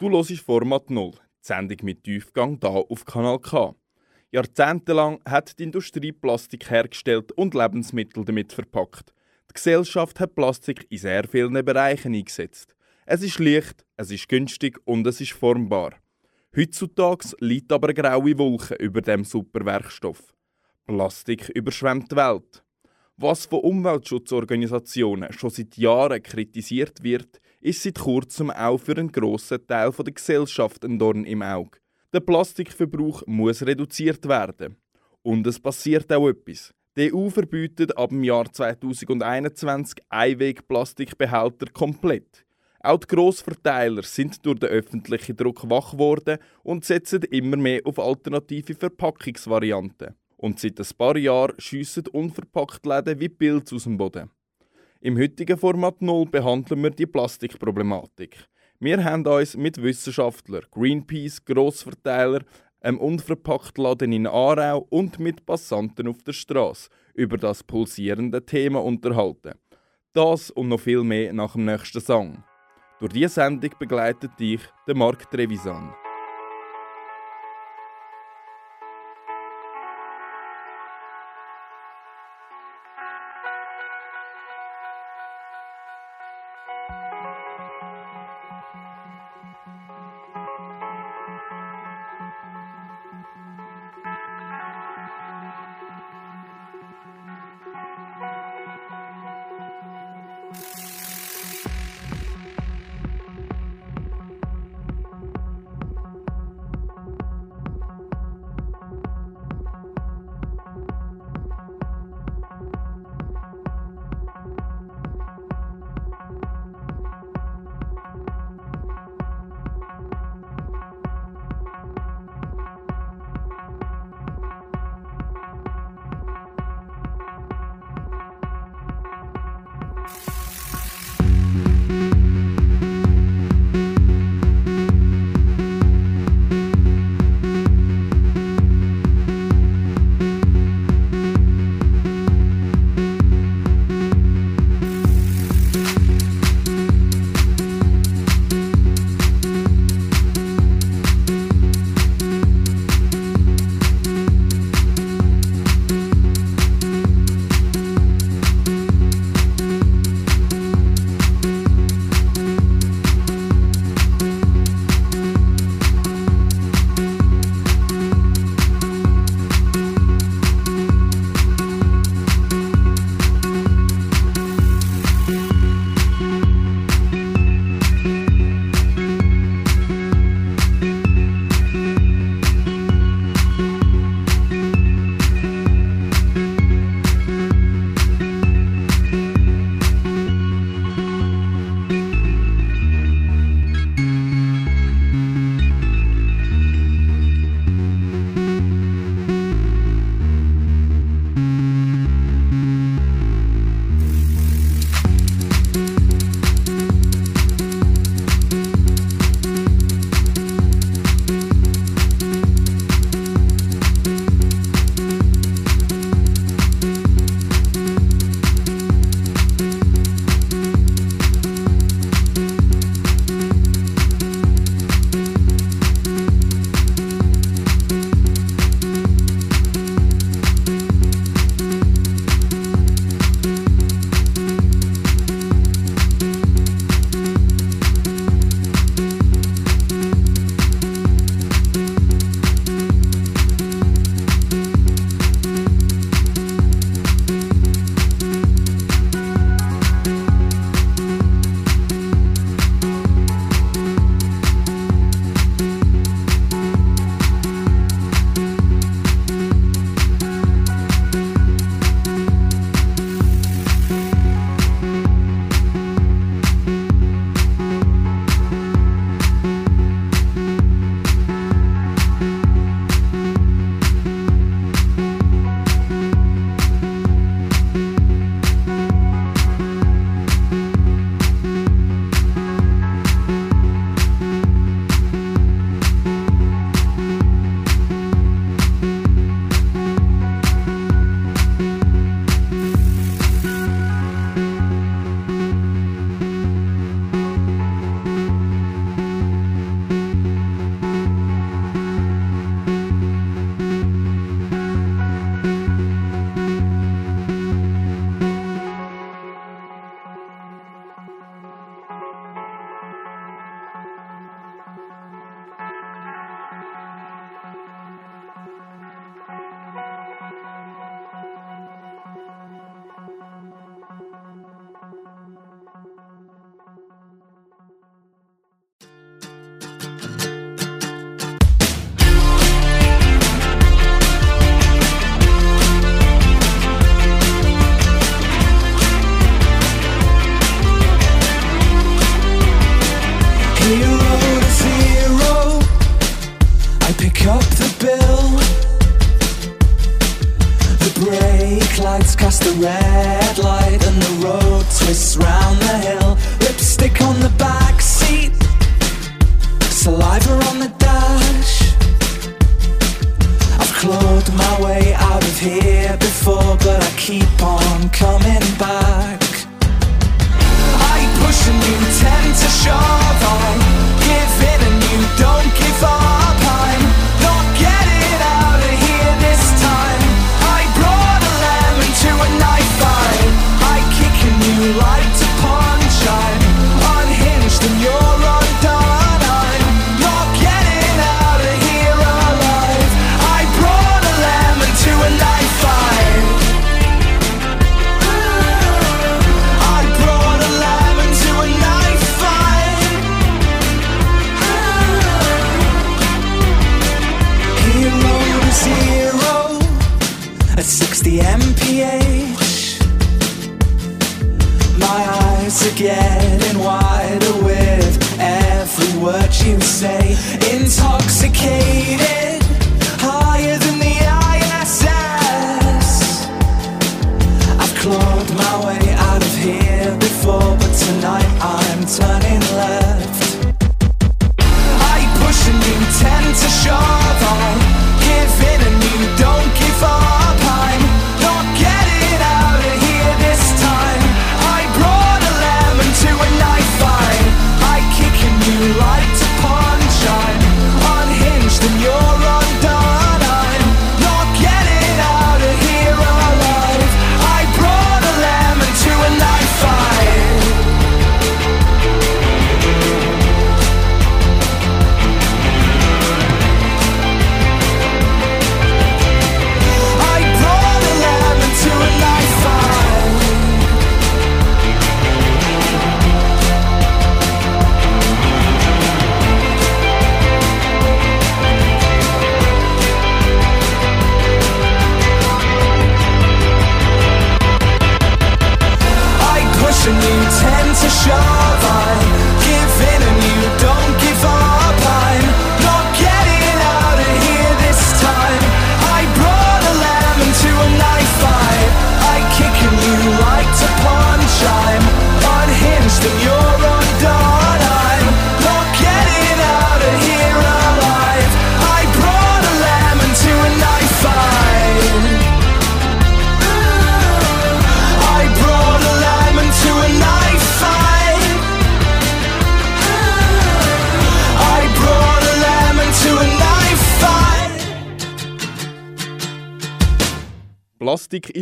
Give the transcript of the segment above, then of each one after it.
Du hörst Format Null, die Sendung mit Tiefgang hier auf Kanal K. Jahrzehntelang hat die Industrie Plastik hergestellt und Lebensmittel damit verpackt. Die Gesellschaft hat Plastik in sehr vielen Bereichen eingesetzt. Es ist leicht, es ist günstig und es ist formbar. Heutzutage liegt aber eine graue Wolke über dem Superwerkstoff. Plastik überschwemmt die Welt. Was von Umweltschutzorganisationen schon seit Jahren kritisiert wird, ist seit kurzem auch für einen grossen Teil der Gesellschaft ein Dorn im Auge. Der Plastikverbrauch muss reduziert werden. Und es passiert auch etwas. Die EU verbietet ab dem Jahr 2021 Einweg-Plastikbehälter komplett. Auch die Grossverteiler sind durch den öffentlichen Druck wach geworden und setzen immer mehr auf alternative Verpackungsvarianten. Und seit ein paar Jahren schiessen unverpackt Läden wie Pilze aus dem Boden. Im heutigen Format 0 behandeln wir die Plastikproblematik. Wir haben uns mit Wissenschaftlern, Greenpeace, Grossverteiler, einem Unverpacktladen in Aarau und mit Passanten auf der Straße über das pulsierende Thema unterhalten. Das und noch viel mehr nach dem nächsten Song. Durch diese Sendung begleitet dich der Marc Trevisan. right.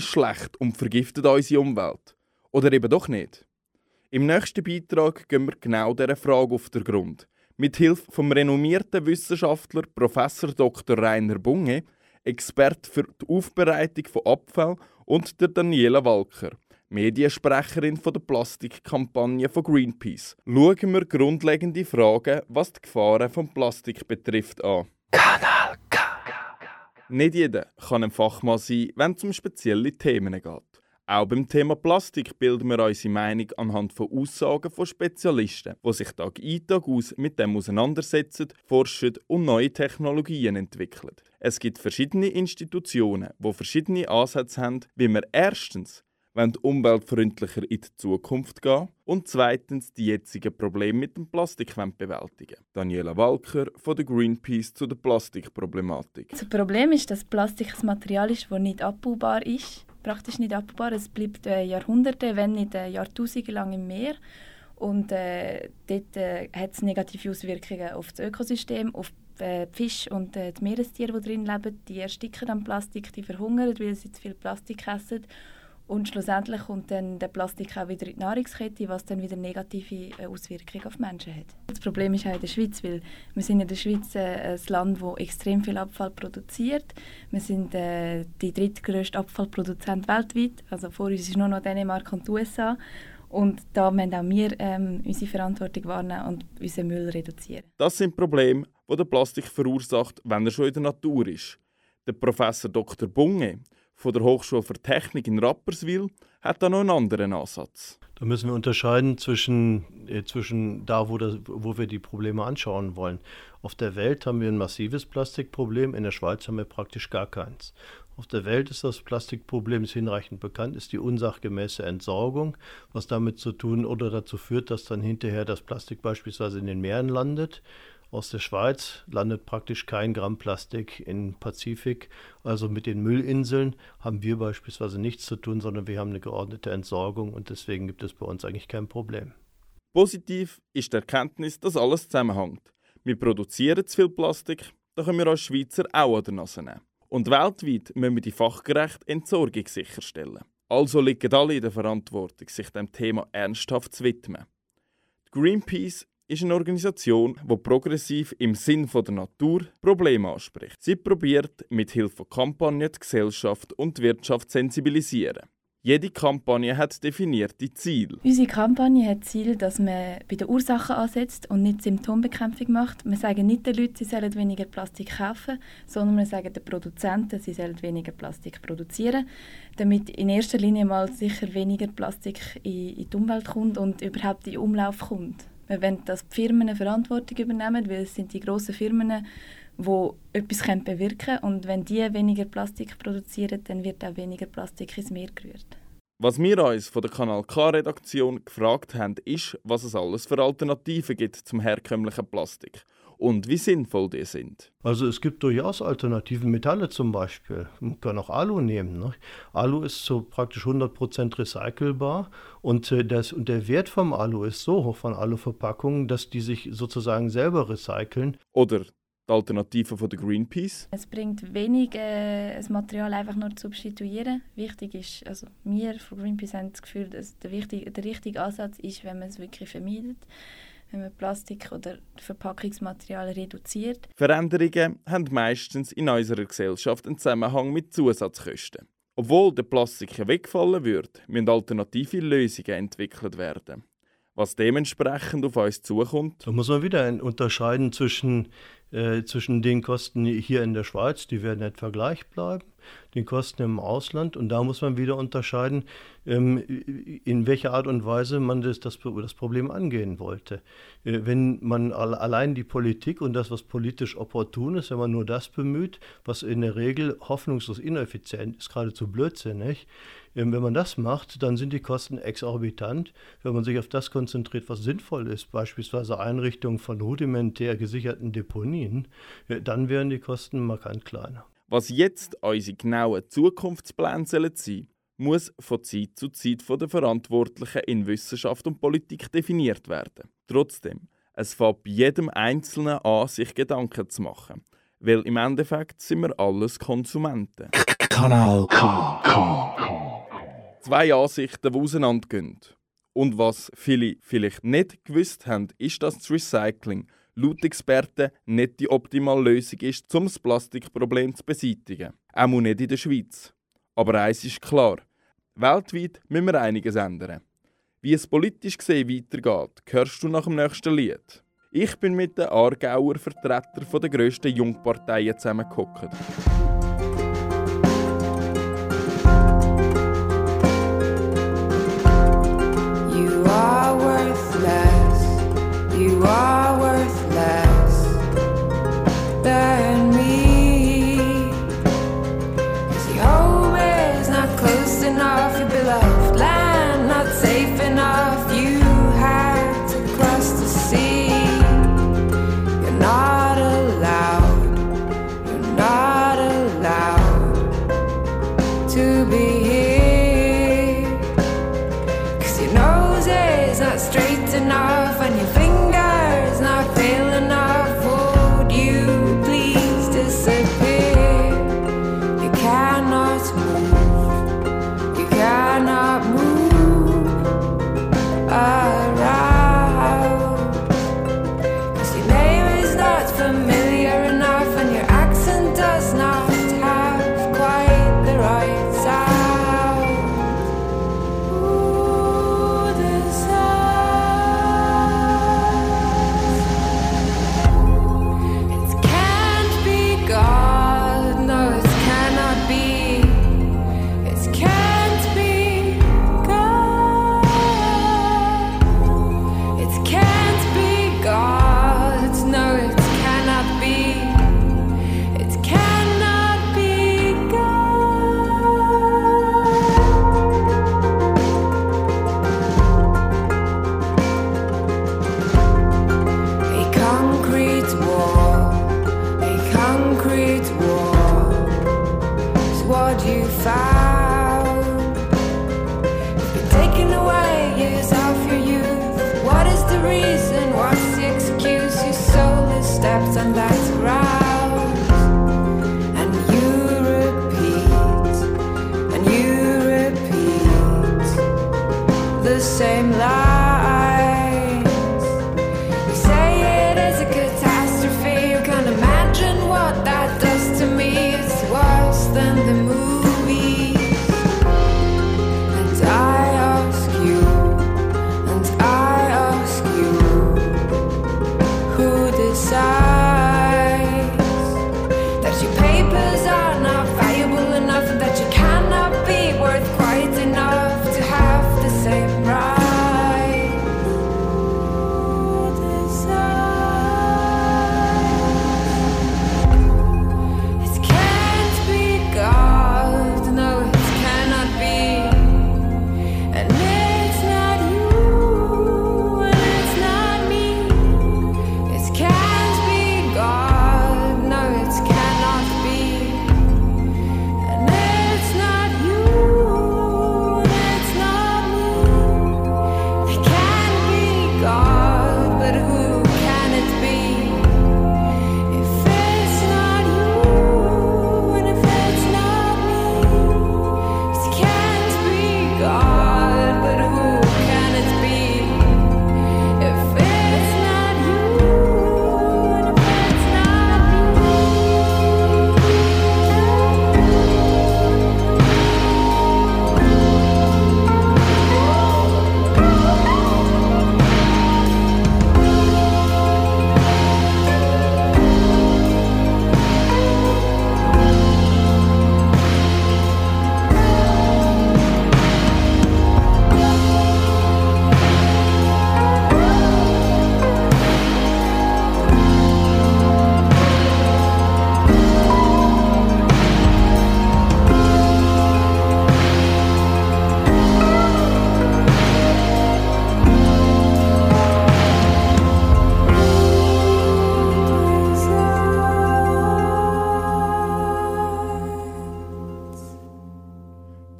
Schlecht und vergiftet unsere Umwelt. Oder eben doch nicht? Im nächsten Beitrag gehen wir genau dieser Frage auf den Grund. Mit Hilfe vom renommierten Wissenschaftler Prof. Dr. Rainer Bunge, Experte für die Aufbereitung von Abfall, und der Daniela Walker, Mediensprecherin von der Plastikkampagne von Greenpeace, schauen wir grundlegende Fragen, was die Gefahren von Plastik betrifft, an. Kanal K. Nicht jeder kann ein Fachmann sein, wenn es um spezielle Themen geht. Auch beim Thema Plastik bilden wir unsere Meinung anhand von Aussagen von Spezialisten, die sich Tag ein, Tag aus mit dem auseinandersetzen, forschen und neue Technologien entwickeln. Es gibt verschiedene Institutionen, die verschiedene Ansätze haben, wie wir erstens wollen umweltfreundlicher in die Zukunft gehen und zweitens die jetzigen Probleme mit dem Plastik bewältigen. Daniela Walker von der Greenpeace zu der Plastikproblematik. Das Problem ist, dass Plastik ein Material ist, das nicht abbaubar ist. Praktisch nicht abbaubar. Es bleibt äh, Jahrhunderte, wenn nicht äh, Jahrtausende lang im Meer. Und äh, dort äh, hat es negative Auswirkungen auf das Ökosystem, auf die äh, Fische und äh, die Meerestiere, die drin leben. Die ersticken am Plastik, die verhungern, weil sie zu viel Plastik essen. Und schlussendlich kommt dann der Plastik auch wieder in die Nahrungskette, was dann wieder negative äh, Auswirkungen auf Menschen hat. Das Problem ist auch in der Schweiz, weil wir sind in der Schweiz äh, ein Land, das extrem viel Abfall produziert. Wir sind äh, die drittgrößte Abfallproduzent weltweit. Also vor uns ist nur noch Dänemark und die USA. Und da müssen auch wir ähm, unsere Verantwortung wahrnehmen und unseren Müll reduzieren. Das sind Probleme, die der Plastik verursacht, wenn er schon in der Natur ist. Der Professor Dr. Bunge von der Hochschule für Technik in Rapperswil hat da noch einen anderen Ansatz. Da müssen wir unterscheiden zwischen äh, zwischen da, wo, das, wo wir die Probleme anschauen wollen. Auf der Welt haben wir ein massives Plastikproblem, in der Schweiz haben wir praktisch gar keins. Auf der Welt ist das Plastikproblem ist hinreichend bekannt, ist die unsachgemäße Entsorgung, was damit zu tun oder dazu führt, dass dann hinterher das Plastik beispielsweise in den Meeren landet aus der Schweiz landet praktisch kein Gramm Plastik im Pazifik. Also mit den Müllinseln haben wir beispielsweise nichts zu tun, sondern wir haben eine geordnete Entsorgung und deswegen gibt es bei uns eigentlich kein Problem. Positiv ist die Erkenntnis, dass alles zusammenhängt. Wir produzieren zu viel Plastik, da können wir als Schweizer auch an der Nase nehmen. Und weltweit müssen wir die fachgerechte Entsorgung sicherstellen. Also liegen alle in der Verantwortung, sich dem Thema ernsthaft zu widmen. Greenpeace ist eine Organisation, die progressiv im Sinn der Natur Probleme anspricht. Sie probiert mit Hilfe von Kampagnen die Gesellschaft und die Wirtschaft zu sensibilisieren. Jede Kampagne hat definierte Ziele. Unsere Kampagne hat das Ziel, dass man bei den Ursachen ansetzt und nicht Symptombekämpfung macht. Wir sagen nicht den Leuten, sie sollen weniger Plastik kaufen, sondern wir sagen den Produzenten, sie sollen weniger Plastik produzieren, damit in erster Linie mal sicher weniger Plastik in, die Umwelt kommt und überhaupt in Umlauf kommt. Wir wollen, dass die Firmen Verantwortung übernehmen, weil es sind die grossen Firmen, die etwas bewirken können. Und wenn die weniger Plastik produzieren, dann wird auch weniger Plastik ins Meer gerührt. Was wir uns von der Kanal K-Redaktion gefragt haben, ist, was es alles für Alternativen gibt zum herkömmlichen Plastik und wie sinnvoll die sind. Also es gibt durchaus alternative Metalle zum Beispiel. Man kann auch Alu nehmen. Ne? Alu ist so praktisch 100% recycelbar und, äh, das, und der Wert vom Alu ist so hoch von Aluverpackungen, dass die sich sozusagen selber recyceln. Oder die Alternative von der Greenpeace? Es bringt wenig, äh, das Material einfach nur zu substituieren. Wichtig ist, also wir von Greenpeace haben das Gefühl, dass der, wichtig, der richtige Ansatz ist, wenn man es wirklich vermeidet wenn man Plastik oder Verpackungsmaterial reduziert. Veränderungen haben meistens in unserer Gesellschaft einen Zusammenhang mit Zusatzkosten. Obwohl der Plastik wegfallen würde, müssen alternative Lösungen entwickelt werden. Was dementsprechend auf uns zukommt. Da muss man wieder unterscheiden zwischen äh, zwischen den Kosten hier in der Schweiz, die werden etwa gleich bleiben, den Kosten im Ausland. Und da muss man wieder unterscheiden, ähm, in welcher Art und Weise man das, das, das Problem angehen wollte. Äh, wenn man allein die Politik und das, was politisch opportun ist, wenn man nur das bemüht, was in der Regel hoffnungslos ineffizient ist, geradezu blödsinnig, ähm, wenn man das macht, dann sind die Kosten exorbitant. Wenn man sich auf das konzentriert, was sinnvoll ist, beispielsweise Einrichtung von rudimentär gesicherten Deponien, dann wären die Kosten markant kleiner. Was jetzt unsere genauen Zukunftspläne sein sollen, muss von Zeit zu Zeit von den Verantwortlichen in Wissenschaft und Politik definiert werden. Trotzdem, es fängt bei jedem Einzelnen an, sich Gedanken zu machen. Weil im Endeffekt sind wir alles Konsumenten. Kanal K. K. K. Zwei Ansichten, die auseinandergehen. Und was viele vielleicht nicht gewusst haben, ist, dass das Recycling laut Experten nicht die optimale Lösung ist, um das Plastikproblem zu beseitigen. Auch nicht in der Schweiz. Aber eins ist klar: weltweit müssen wir einiges ändern. Wie es politisch gesehen weitergeht, hörst du nach dem nächsten Lied. Ich bin mit den Aargauer Vertretern der grössten Jungparteien zusammengehockt.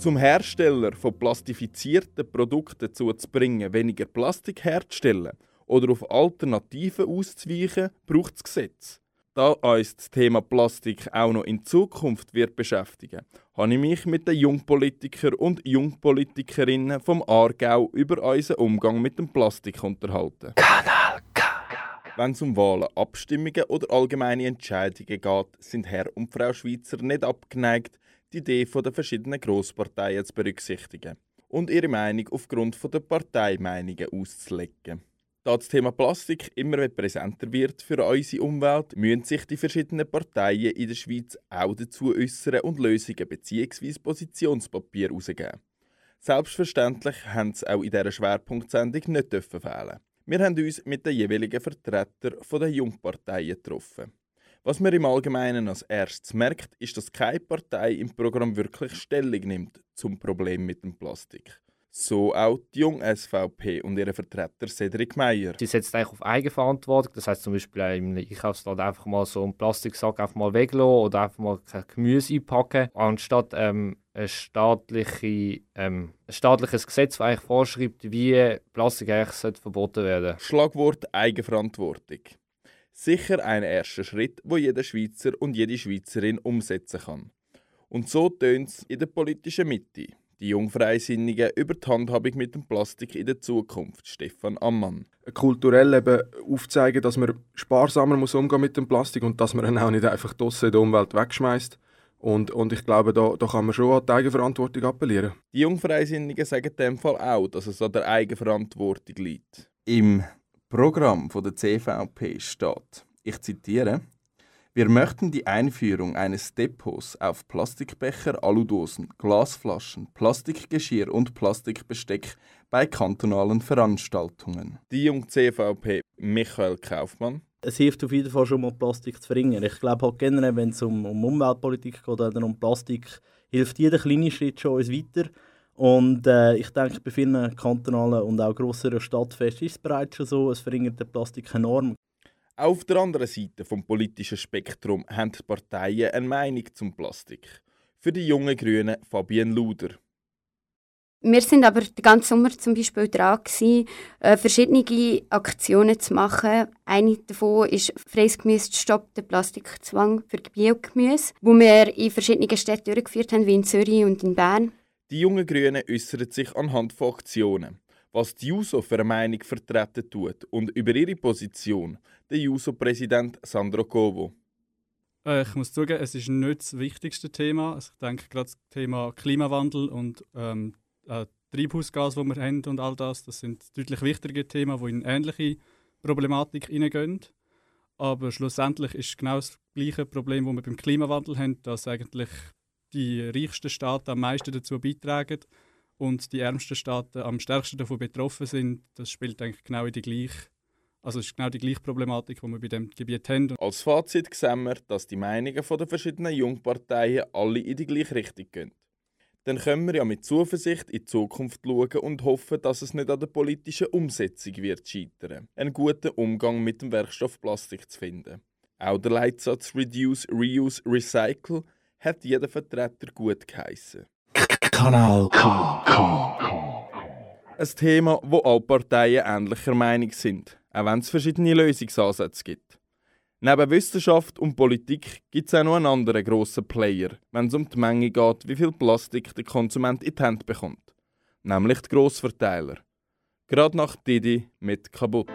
Zum Hersteller von plastifizierten Produkten dazu zu bringen, weniger Plastik herzustellen oder auf Alternativen auszuweichen, braucht es Gesetz. Da uns das Thema Plastik auch noch in Zukunft wird beschäftigen, habe ich mich mit den Jungpolitikern und Jungpolitikerinnen vom Aargau über unseren Umgang mit dem Plastik unterhalten. Kanal K. Wenn es um Wahlen, Abstimmungen oder allgemeine Entscheidungen geht, sind Herr und Frau Schweizer nicht abgeneigt, die Idee der verschiedenen Grossparteien zu berücksichtigen und ihre Meinung aufgrund der Parteimeinungen auszulegen. Da das Thema Plastik immer präsenter wird für unsere Umwelt, müssen sich die verschiedenen Parteien in der Schweiz auch dazu äußern und Lösungen bzw. Positionspapier herausgeben. Selbstverständlich haben sie auch in dieser Schwerpunktsendung nicht fehlen. Wir haben uns mit den jeweiligen Vertretern der Jungparteien getroffen. Was man im Allgemeinen als erstes merkt, ist, dass keine Partei im Programm wirklich Stellung nimmt zum Problem mit dem Plastik. So auch die Jung-SVP und ihre Vertreter Cedric Meyer. Die setzt eigentlich auf Eigenverantwortung. Das heißt zum Beispiel im Einkaufsladen einfach mal so einen Plastiksack einfach mal weglassen oder einfach mal kein Gemüse einpacken, anstatt ähm, ein, staatliche, ähm, ein staatliches Gesetz, das eigentlich vorschreibt, wie Plastik eigentlich sollte verboten werden Schlagwort Eigenverantwortung. Sicher ein erster Schritt, wo jeder Schweizer und jede Schweizerin umsetzen kann. Und so tönt es in der politischen Mitte. Die Jungfreisinnigen über die Handhabung mit dem Plastik in der Zukunft. Stefan Ammann. kulturell eben aufzeigen, dass man sparsamer muss umgehen mit dem Plastik und dass man ihn auch nicht einfach draussen in der Umwelt wegschmeißt. Und, und ich glaube, da, da kann man schon an die Eigenverantwortung appellieren. Die Jungfreisinnigen sagen in dem Fall auch, dass es an der Eigenverantwortung liegt. Im Programm von der CVP steht, ich zitiere, wir möchten die Einführung eines Depots auf Plastikbecher, Aludosen, Glasflaschen, Plastikgeschirr und Plastikbesteck bei kantonalen Veranstaltungen. Die junge CVP Michael Kaufmann. es hilft auf jeden Fall schon mal Plastik zu verringern. Ich glaube halt generell, wenn es um, um Umweltpolitik geht oder um Plastik, hilft jeder kleine Schritt schon uns weiter. Und äh, ich denke, bei vielen kantonalen und auch grösseren Stadtfesten ist es bereits schon so, es verringert den Plastik enorm. Auf der anderen Seite vom politischen Spektrum haben die Parteien eine Meinung zum Plastik. Für die jungen Grünen Fabienne Luder. Wir sind aber den ganzen Sommer zum Beispiel dran, gewesen, äh, verschiedene Aktionen zu machen. Eine davon ist «Freies Gemüse stoppt den Plastikzwang für Biogemüse», wo wir in verschiedenen Städten durchgeführt haben, wie in Zürich und in Bern. Die jungen Grünen äußern sich anhand von Aktionen, was die JUSO für eine Meinung vertreten tut und über ihre Position der JUSO-Präsident Sandro Covo. Äh, Ich muss zugeben, es ist nicht das wichtigste Thema. Also ich denke, gerade das Thema Klimawandel und ähm, äh, Treibhausgas, das wir haben und all das, das sind deutlich wichtige Themen, die in ähnliche Problematik hineingehen. Aber schlussendlich ist genau das gleiche Problem, das wir beim Klimawandel haben, dass eigentlich die reichsten Staaten am meisten dazu beitragen und die ärmsten Staaten am stärksten davon betroffen sind. Das spielt eigentlich genau in die gleiche, also ist genau die gleiche Problematik, die wir bei dem Gebiet haben. Als Fazit sehen wir, dass die Meinungen der verschiedenen Jungparteien alle in die gleiche Richtung gehen. Dann können wir ja mit Zuversicht in die Zukunft schauen und hoffen, dass es nicht an der politischen Umsetzung wird scheitern, einen guten Umgang mit dem Werkstoff Plastik zu finden. Auch der Leitsatz Reduce, Reuse, Recycle hat jeder Vertreter gut geheissen. Kanal K. Ein Thema, wo alle Parteien ähnlicher Meinung sind, auch wenn es verschiedene Lösungsansätze gibt. Neben Wissenschaft und Politik gibt es auch noch einen anderen grossen Player, wenn es um die Menge geht, wie viel Plastik der Konsument in die Hand bekommt. Nämlich die Grossverteiler. Gerade nach Didi mit kaputt.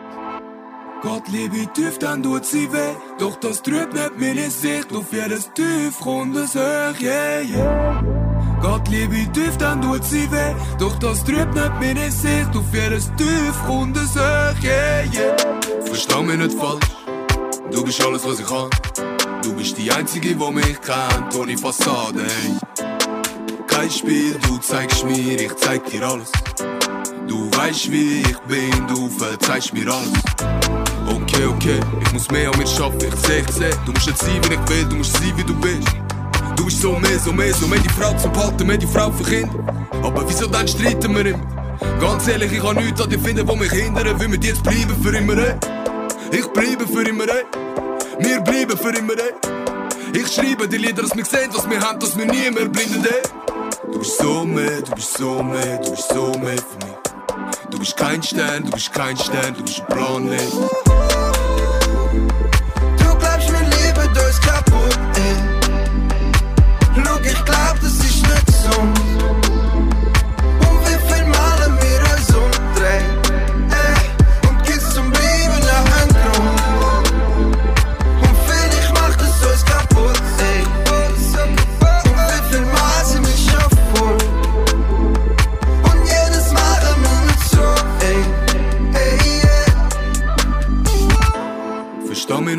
Gott liebe tief, dann tut sie weh. Doch das trübt nicht meine Sicht auf jedes tiefrundes Höch, yeah, yeah. Gott liebe tief, dann tut sie weh. Doch das trübt nicht meine Sicht auf jedes tiefrundes Höch, yeah, yeah. Versteh mich nicht falsch, du bist alles, was ich kann. Du bist die Einzige, die mich kennt, ohne Fassade, ey. Kein Spiel, du zeigst mir, ich zeig dir alles. Du weißt, wie ich bin, du verzeihst mir alles. Okay, okay, ich muss mehr an mir schaffen, ich seh, ich seh. Du musst nicht sein, wie ich will, du musst sein, wie du bist. Du bist so mehr, so mehr, so mehr die Frau zum Behalten, mehr die Frau für Kinder. Aber wieso dann streiten wir immer? Ganz ehrlich, ich kann nichts an dir finden, wo mich hindern, will mit jetzt bleiben für immer, ey. Ich bleibe für immer, ey. Wir bleiben für immer, ey. Ich schreibe die Lieder, dass wir sehen, was wir haben, dass wir nie mehr blinden, ey. Du bist so mehr, du bist so mehr, du bist so mehr für mich. Bist kein Stern, du bist kein Stern, du bist ein Planet.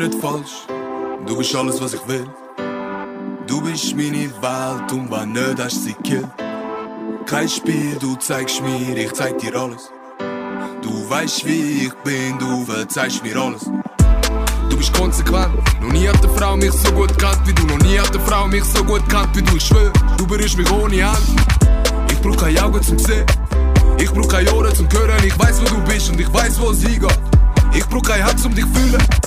Nicht falsch, du bist alles, was ich will. Du bist meine Welt und wenn nicht, hast sie killt. Kein Spiel, du zeigst mir, ich zeig dir alles. Du weißt, wie ich bin, du verzeihst mir alles. Du bist konsequent, noch nie hat eine Frau mich so gut gekannt wie du, noch nie hat eine Frau mich so gut gekannt wie du, ich schwör, du berührst mich ohne Hand. Ich brauch keine Augen zum Sehen, ich brauch keine Ohren zum Hören, ich weiß, wo du bist und ich weiß, wo es hingeht. Ich brauch kein Herz, um dich zu fühlen.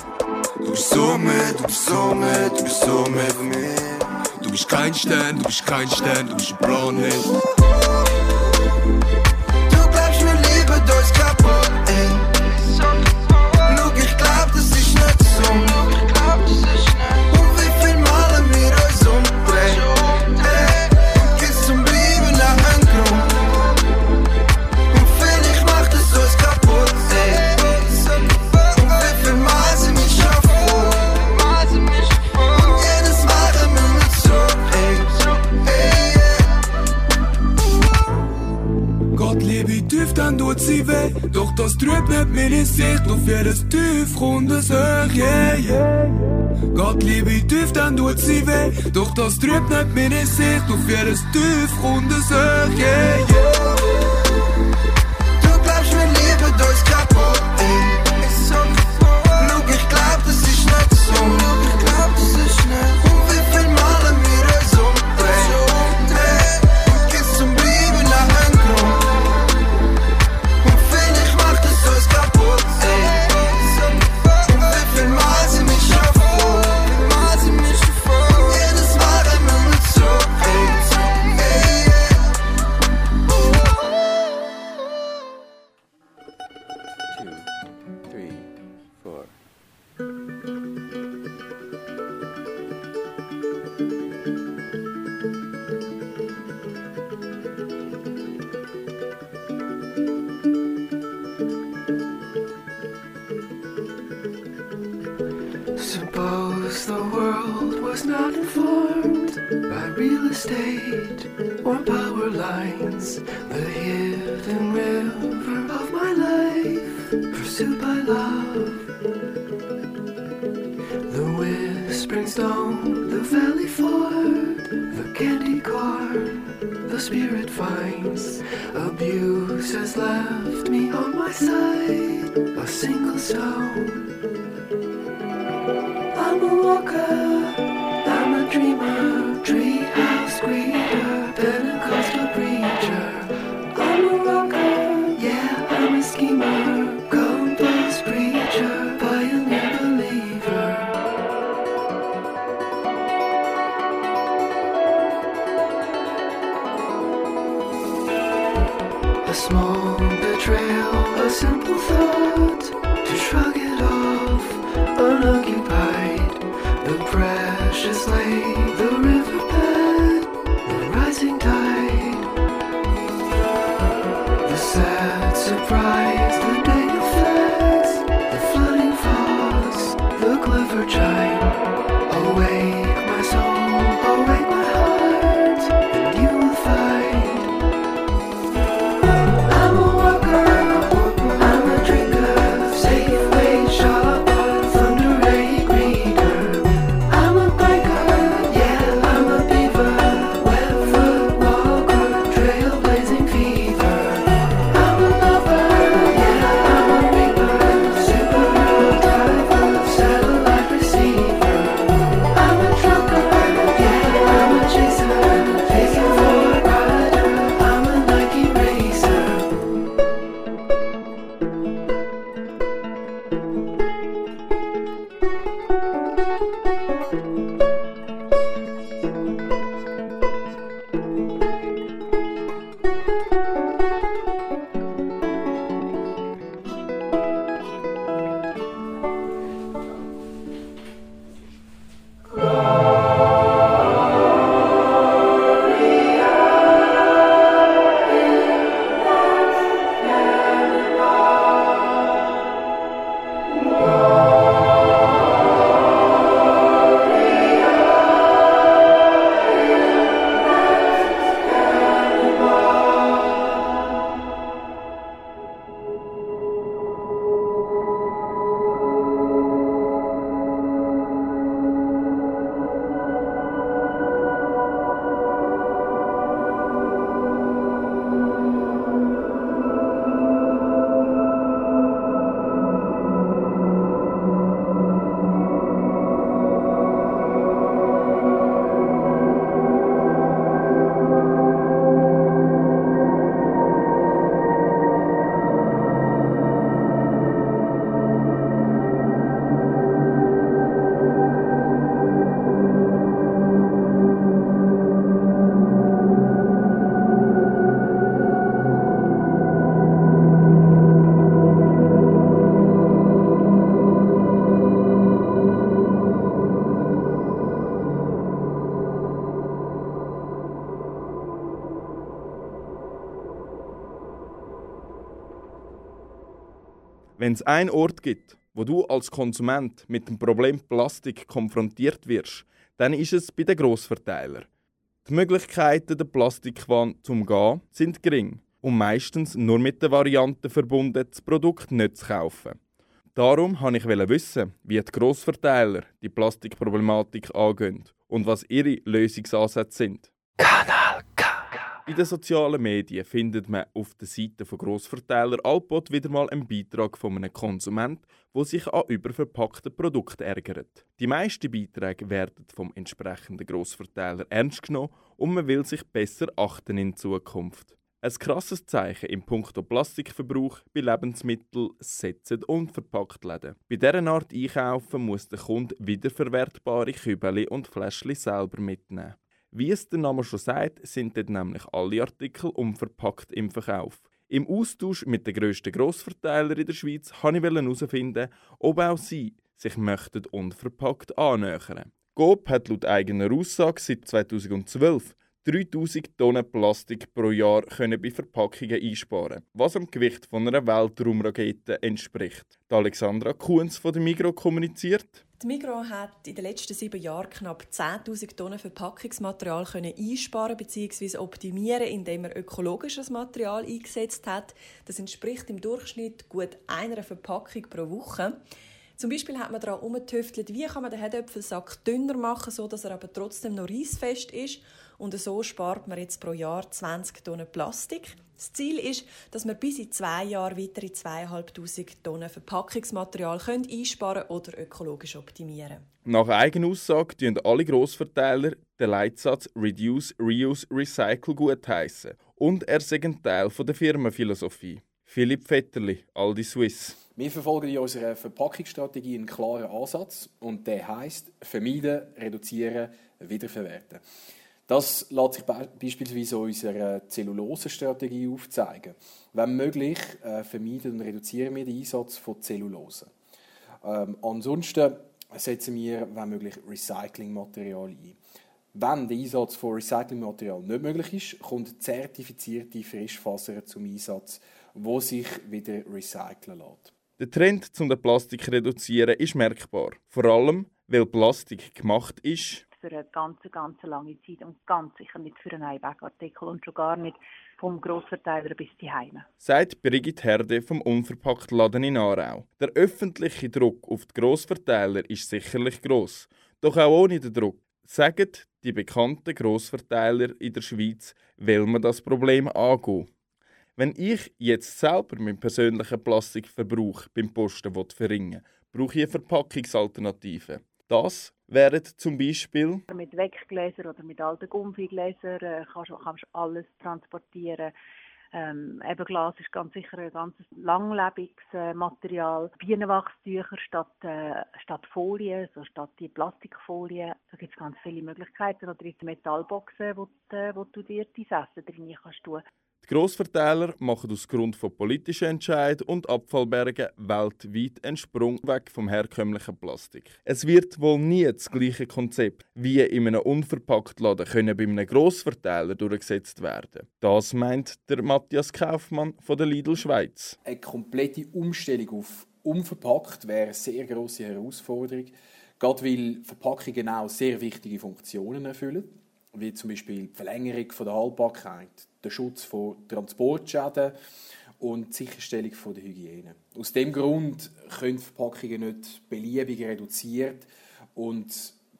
Bist so mehr, du bist so mehr, du bist so für mich. Du bist kein Stern, du bist kein Stern, du bist ein Planet. Du glaubst, wir lieben uns kaputt, Doch das trübt nicht meine Sicht auf jedes tiefrundes Höch, yeah, yeah. Gott liebe tief, dann tut sie weh. Doch das trübt nicht meine Sicht auf jedes tiefrundes Höch, yeah, yeah. World was not informed by real estate or power lines. The hidden river of my life, pursued by love. The whispering stone, the valley ford, the candy corn, the spirit finds. Abuse has left me on my side, a single stone. I'm a Wenn es einen Ort gibt, wo du als Konsument mit dem Problem Plastik konfrontiert wirst, dann ist es bei den Grossverteilern. Die Möglichkeiten, den Plastikwann zu umgehen, sind gering und meistens nur mit der Variante verbunden, das Produkt nicht zu kaufen. Darum wollte ich wissen, wie die Grossverteiler die Plastikproblematik angehen und was ihre Lösungsansätze sind. Kanal K. In den sozialen Medien findet man auf der Seite von Grossverteiler Alpot wieder mal einen Beitrag von einem Konsument, der sich an überverpackten Produkten ärgert. Die meisten Beiträge werden vom entsprechenden Grossverteiler ernst genommen und man will sich besser achten in Zukunft. Ein krasses Zeichen im puncto Plastikverbrauch bei Lebensmitteln setzen Unverpacktläden. Bei dieser Art einkaufen muss der Kunde wiederverwertbare Kübeli und Fläschchen selber mitnehmen. Wie es der Name schon sagt, sind dort nämlich alle Artikel unverpackt im Verkauf. Im Austausch mit den grössten Grossverteilern in der Schweiz wollte ich herausfinden, ob auch sie sich möchten unverpackt annähern. Coop hat laut eigener Aussage seit 2012 3000 Tonnen Plastik pro Jahr können bei Verpackungen einsparen, was dem Gewicht von einer Weltraumrakete entspricht. Die Alexandra Kuhns von der Migro kommuniziert. Die Migro hat in den letzten sieben Jahren knapp 10.000 Tonnen Verpackungsmaterial können einsparen bzw. optimieren, indem er ökologisches Material eingesetzt hat. Das entspricht im Durchschnitt gut einer Verpackung pro Woche. Zum Beispiel hat man daran herumgetüftelt, wie kann man den Herdöpfelsack dünner machen, so dass er aber trotzdem noch reissfest ist. Und so spart man jetzt pro Jahr 20 Tonnen Plastik. Das Ziel ist, dass wir bis in zwei Jahren weitere 2'500 Tonnen Verpackungsmaterial können einsparen oder ökologisch optimieren Nach eigener Aussage tun alle Grossverteiler den Leitsatz Reduce, Reuse, Recycle gutheissen. Und er sei ein Teil von der Firmenphilosophie. Philipp Vetterli, Aldi Swiss. Wir verfolgen in unserer Verpackungsstrategie einen klaren Ansatz und der heißt vermeiden, reduzieren, wiederverwerten. Das lässt sich be beispielsweise unserer Zellulosestrategie aufzeigen. Wenn möglich, äh, vermeiden und reduzieren wir den Einsatz von Zellulose. Ähm, ansonsten setzen wir, wenn möglich, Recyclingmaterial ein. Wenn der Einsatz von Recyclingmaterial nicht möglich ist, kommt zertifizierte Frischfaser zum Einsatz, wo sich wieder recyceln lässt. Der Trend zum Plastik reduzieren ist merkbar. Vor allem, weil Plastik gemacht ist, für eine ganz, ganz lange Zeit und ganz sicher nicht für einen Einwegartikel und schon gar nicht vom Grossverteiler bis die Heime. sagt Brigitte Herde vom Unverpacktladen in Aarau. Der öffentliche Druck auf die Grossverteiler ist sicherlich gross. Doch auch ohne den Druck sagen die bekannten Grossverteiler in der Schweiz, will man das Problem angehen. Wenn ich jetzt selber meinen persönlichen Plastikverbrauch beim Posten verringern will, brauche ich eine Verpackungsalternative. Das wären zum Beispiel Mit Weggläsern oder mit alten Gummigläsern äh, kannst kannst du alles transportieren. Ähm, eben Glas ist ganz sicher ein ganz langlebiges äh, Material. Bienenwachstücher statt, äh, statt Folie, so statt die Plastikfolie. Da gibt es ganz viele Möglichkeiten. Oder in Metallboxen, wo, äh, wo du dir dein Essen drin kannst tun. Die Grossverteiler machen aus Grund von politischen Entscheidungen und Abfallbergen weltweit einen Sprung weg vom herkömmlichen Plastik. Es wird wohl nie das gleiche Konzept wie in einem Unverpacktladen können bei einem Grossverteiler durchgesetzt werden. Das meint der Matthias Kaufmann von der Lidl Schweiz. Eine komplette Umstellung auf unverpackt wäre eine sehr grosse Herausforderung, gerade weil Verpackungen auch sehr wichtige Funktionen erfüllen, wie zum Beispiel die Verlängerung der Haltbarkeit, der Schutz vor Transportschäden und die Sicherstellung von der Hygiene. Aus dem Grund können Verpackungen nicht beliebig reduziert und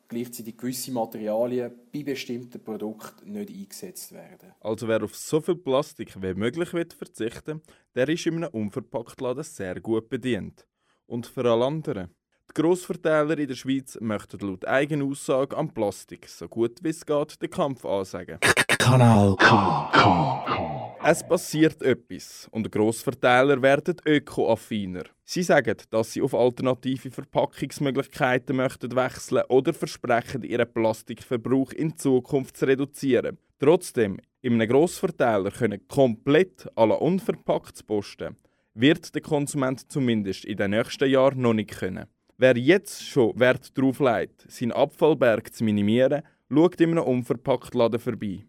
gleichzeitig gewisse Materialien bei bestimmten Produkten nicht eingesetzt werden. Also wer auf so viel Plastik wie möglich will verzichten, der ist in einem Unverpacktladen sehr gut bedient. Und für alle anderen. Die Grossverteiler in der Schweiz möchten laut eigener Aussage am Plastik so gut wie es geht den Kampf ansagen. Kanal K. Es passiert etwas und Grossverteiler werden ökoaffiner. Sie sagen, dass sie auf alternative Verpackungsmöglichkeiten möchten wechseln oder versprechen, ihren Plastikverbrauch in Zukunft zu reduzieren. Trotzdem, in einem Grossverteiler können komplett alle unverpackt posten, wird der Konsument zumindest in den nächsten Jahren noch nicht können. Wer jetzt schon Wert darauf legt, seinen Abfallberg zu minimieren, schaut in einem Unverpacktladen vorbei.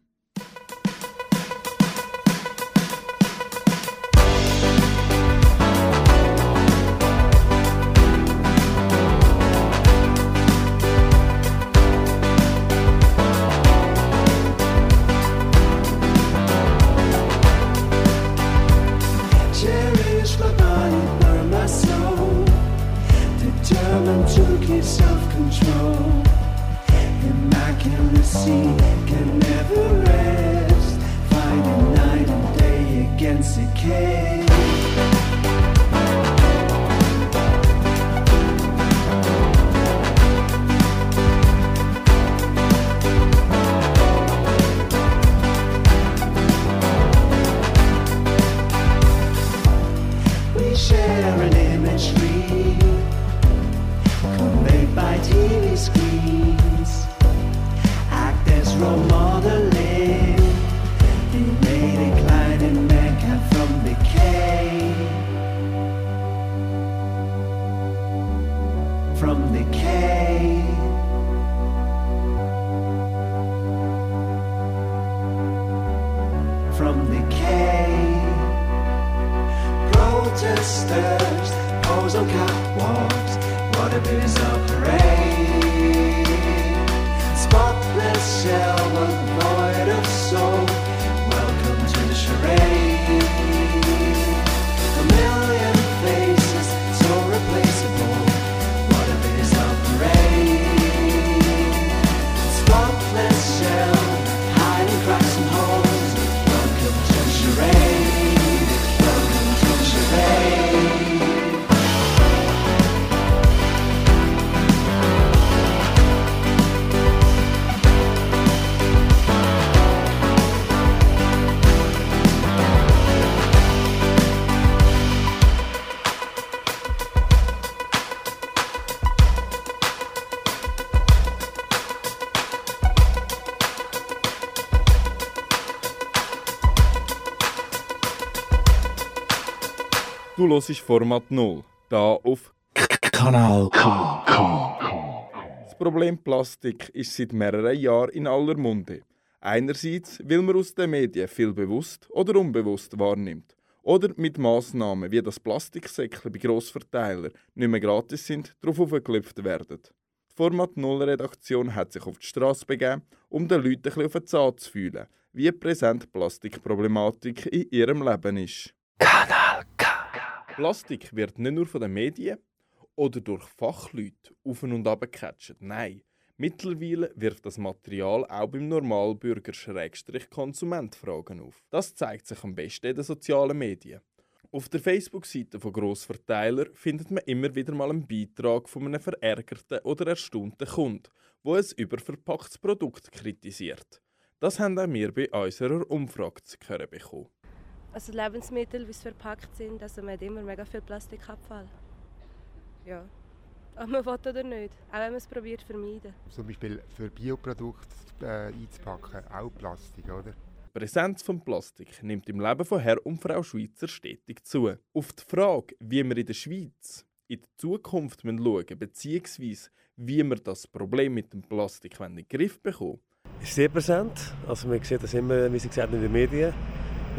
Du hörst Format 0, da auf Kanal K. Das Problem Plastik ist seit mehreren Jahren in aller Munde. Einerseits, weil man aus den Medien viel bewusst oder unbewusst wahrnimmt. Oder mit Massnahmen wie das Plastiksäckchen bei Grossverteilern nicht mehr gratis sind, darauf aufgeklopft werden. Die Format 0 Redaktion hat sich auf die Straße begeben, um den Leuten ein bisschen auf den Zahn zu fühlen, wie präsent Plastikproblematik in ihrem Leben ist. Kanal. Plastik wird nicht nur von den Medien oder durch Fachleute auf und ab. Nein, mittlerweile wirft das Material auch beim Normalbürger Schrägstrich Konsument Fragen auf. Das zeigt sich am besten in den sozialen Medien. Auf der Facebook-Seite von Grossverteiler findet man immer wieder mal einen Beitrag von einem verärgerten oder erstaunten Kunden, wo ein überverpacktes Produkt kritisiert. Das haben auch wir bei unserer Umfrage zu hören bekommen. Also Lebensmittel, wie sie verpackt sind, also man hat immer mega viel Plastikabfall. Ja. Ob man will oder nicht. Auch wenn man es probiert zu vermeiden. Zum Beispiel für Bioprodukte äh, einzupacken, auch Plastik, oder? Die Präsenz von Plastik nimmt im Leben von Herr und Frau Schweizer stetig zu. Auf die Frage, wie wir in der Schweiz in die Zukunft schauen müssen, beziehungsweise wie wir das Problem mit dem Plastik in den Griff bekommen, ist sehr präsent. Also man sieht das immer, wie Sie gesagt in den Medien.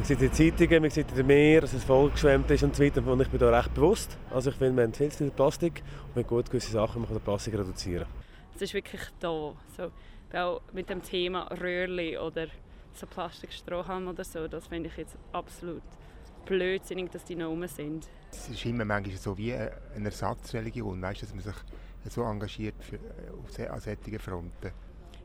Man sieht in den Zeitungen, man sieht in den Meer, dass es vollgeschwemmt ist und so weiter. Und ich bin da recht bewusst. Also ich finde, wir haben viel zu viel Plastik und wir gut gewisse Sachen, man kann den Plastik reduzieren. Es ist wirklich da. So, auch mit dem Thema Röhrli oder so Plastikstrohhalm oder so, das finde ich jetzt absolut blödsinnig, dass die noch rum sind. Es ist immer manchmal so wie eine Ersatzreligion, weißt, dass man sich so engagiert für, auf an solchen Fronten.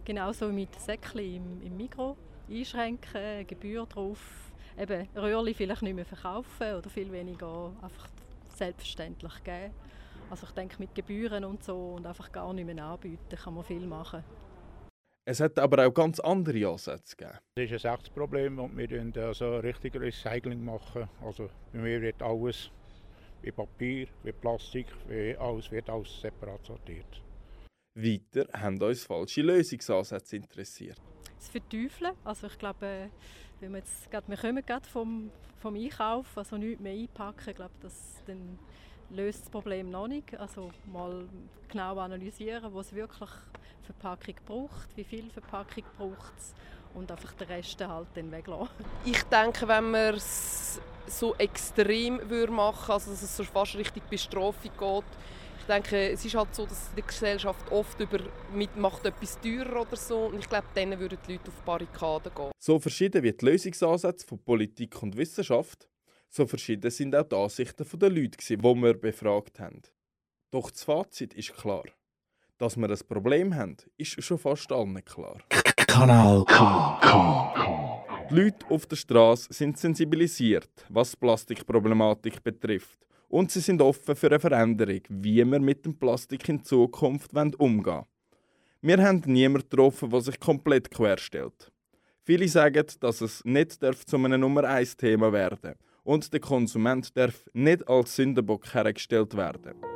Genauso wie mit Säckchen im, im Mikro einschränken, Gebühr drauf, eben Röhrli vielleicht nicht mehr verkaufen oder viel weniger einfach selbstverständlich geben. Also ich denke mit Gebühren und so und einfach gar nicht mehr anbieten, kann man viel machen. Es hat aber auch ganz andere Ansätze gegeben. Das ist ein echtes Problem und wir machen also richtig Recycling. Machen. Also bei mir wird alles wie Papier, wie Plastik, wie alles wird alles separat sortiert. Weiter haben uns falsche Lösungsansätze interessiert. Das Verteufeln, also ich glaube, äh, wenn wir jetzt gerade, wir kommen gerade vom, vom Einkauf, also nichts mehr einpacken, glaube, das dann löst das Problem noch nicht. Also mal genau analysieren, was wirklich Verpackung braucht, wie viel Verpackung braucht es und einfach den Rest halt dann weglassen. Ich denke, wenn man es so extrem würde machen also dass es so fast richtig Bestrafung geht, ich denke, es ist halt so, dass die Gesellschaft oft über mit macht etwas teurer oder so und ich glaube, dann würden die Leute auf die Barrikaden gehen. So verschieden wie die Lösungsansätze von Politik und Wissenschaft, so verschieden sind auch die Ansichten der Leute, die wir befragt haben. Doch das Fazit ist klar. Dass wir ein Problem haben, ist schon fast allen klar. Kanal K. Die Leute auf der Straße sind sensibilisiert, was die Plastikproblematik betrifft. Und sie sind offen für eine Veränderung, wie wir mit dem Plastik in Zukunft umgehen wollen. Wir haben niemanden getroffen, der sich komplett querstellt. Viele sagen, dass es nicht darf zu einem Nummer 1 Thema werden und der Konsument darf nicht als Sündenbock hergestellt werden.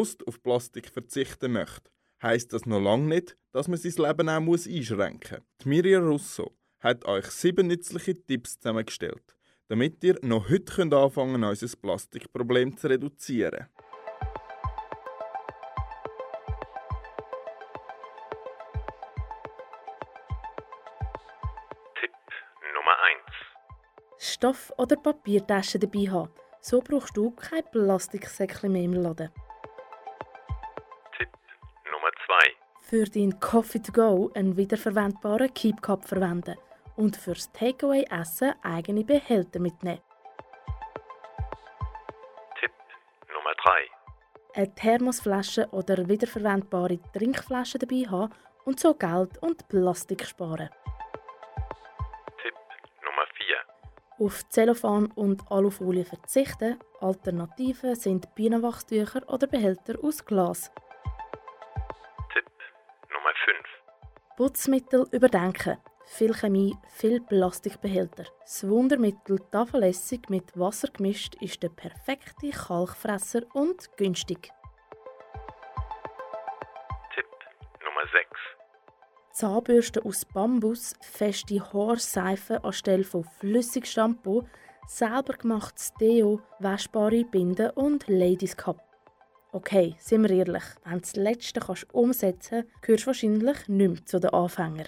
Bewusst auf Plastik verzichten möchte, heisst das noch lange nicht, dass man sein Leben auch muss einschränken muss. Miriam Russo hat euch sieben nützliche Tipps zusammengestellt, damit ihr noch heute könnt anfangen unser Plastikproblem zu reduzieren. Nummer 1. Stoff- oder Papiertaschen dabei haben. So brauchst du kein Plastiksäckchen mehr im Laden. Nummer 2. Für deinen Coffee to go einen wiederverwendbaren Keep Cup verwenden und fürs Takeaway Essen eigene Behälter mitnehmen. Nummer 3. Eine Thermosflasche oder wiederverwendbare Trinkflasche dabei haben und so Geld und Plastik sparen. Nummer 4. Auf Zellophan und Alufolie verzichten. Alternativen sind Bienenwachstücher oder Behälter aus Glas. Putzmittel überdenken. Viel Chemie, viel Plastikbehälter. Das Wundermittel Tafelessig mit Wasser gemischt ist der perfekte Kalkfresser und günstig. Nummer 6. Zahnbürsten aus Bambus, feste Haarseife anstelle von Flüssigshampoo, selber gemachtes Deo, waschbare Binden und Ladies Cup. Okay, sind wir ehrlich, wenn du das Letzte kannst umsetzen kannst, gehörst du wahrscheinlich nicht mehr zu den Anfängern.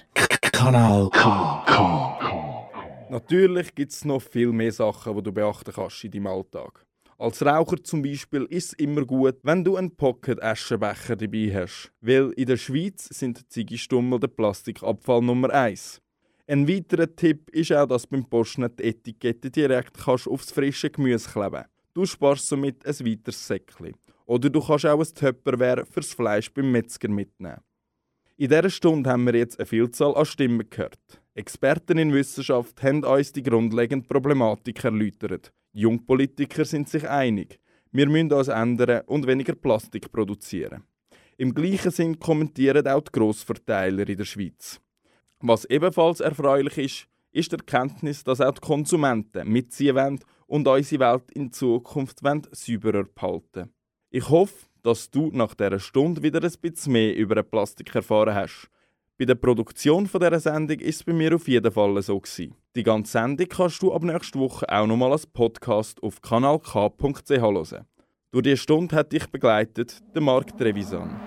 Kanal K. Natürlich gibt es noch viel mehr Sachen, die du beachten kannst in deinem Alltag. Als Raucher zum Beispiel ist es immer gut, wenn du einen Pocket-Aschenbecher dabei hast, weil in der Schweiz sind Ziggistummel der Plastikabfall Nummer 1. Ein weiterer Tipp ist auch, dass du beim Posten die Etikette direkt kannst aufs frische Gemüse kleben Du sparst somit ein weiteres Säckchen. Oder du kannst auch ein Tupperware fürs Fleisch beim Metzger mitnehmen. In dieser Stunde haben wir jetzt eine Vielzahl an Stimmen gehört. Experten in Wissenschaft haben uns die grundlegende Problematik erläutert. Jungpolitiker sind sich einig. Wir müssen uns ändern und weniger Plastik produzieren. Im gleichen Sinn kommentieren auch die Grossverteiler in der Schweiz. Was ebenfalls erfreulich ist, ist die Erkenntnis, dass auch die Konsumenten mitziehen wollen und unsere Welt in Zukunft wollen sauberer behalten Ich hoffe, dass du nach dieser Stunde wieder ein bisschen mehr über Plastik erfahren hast. Bei der Produktion dieser Sendung ist es bei mir auf jeden Fall so. Gewesen. Die ganze Sendung kannst du ab nächster Woche auch nochmal als Podcast auf kanalk.ch hören. Durch diese Stunde hat dich begleitet der Marc Trevisan.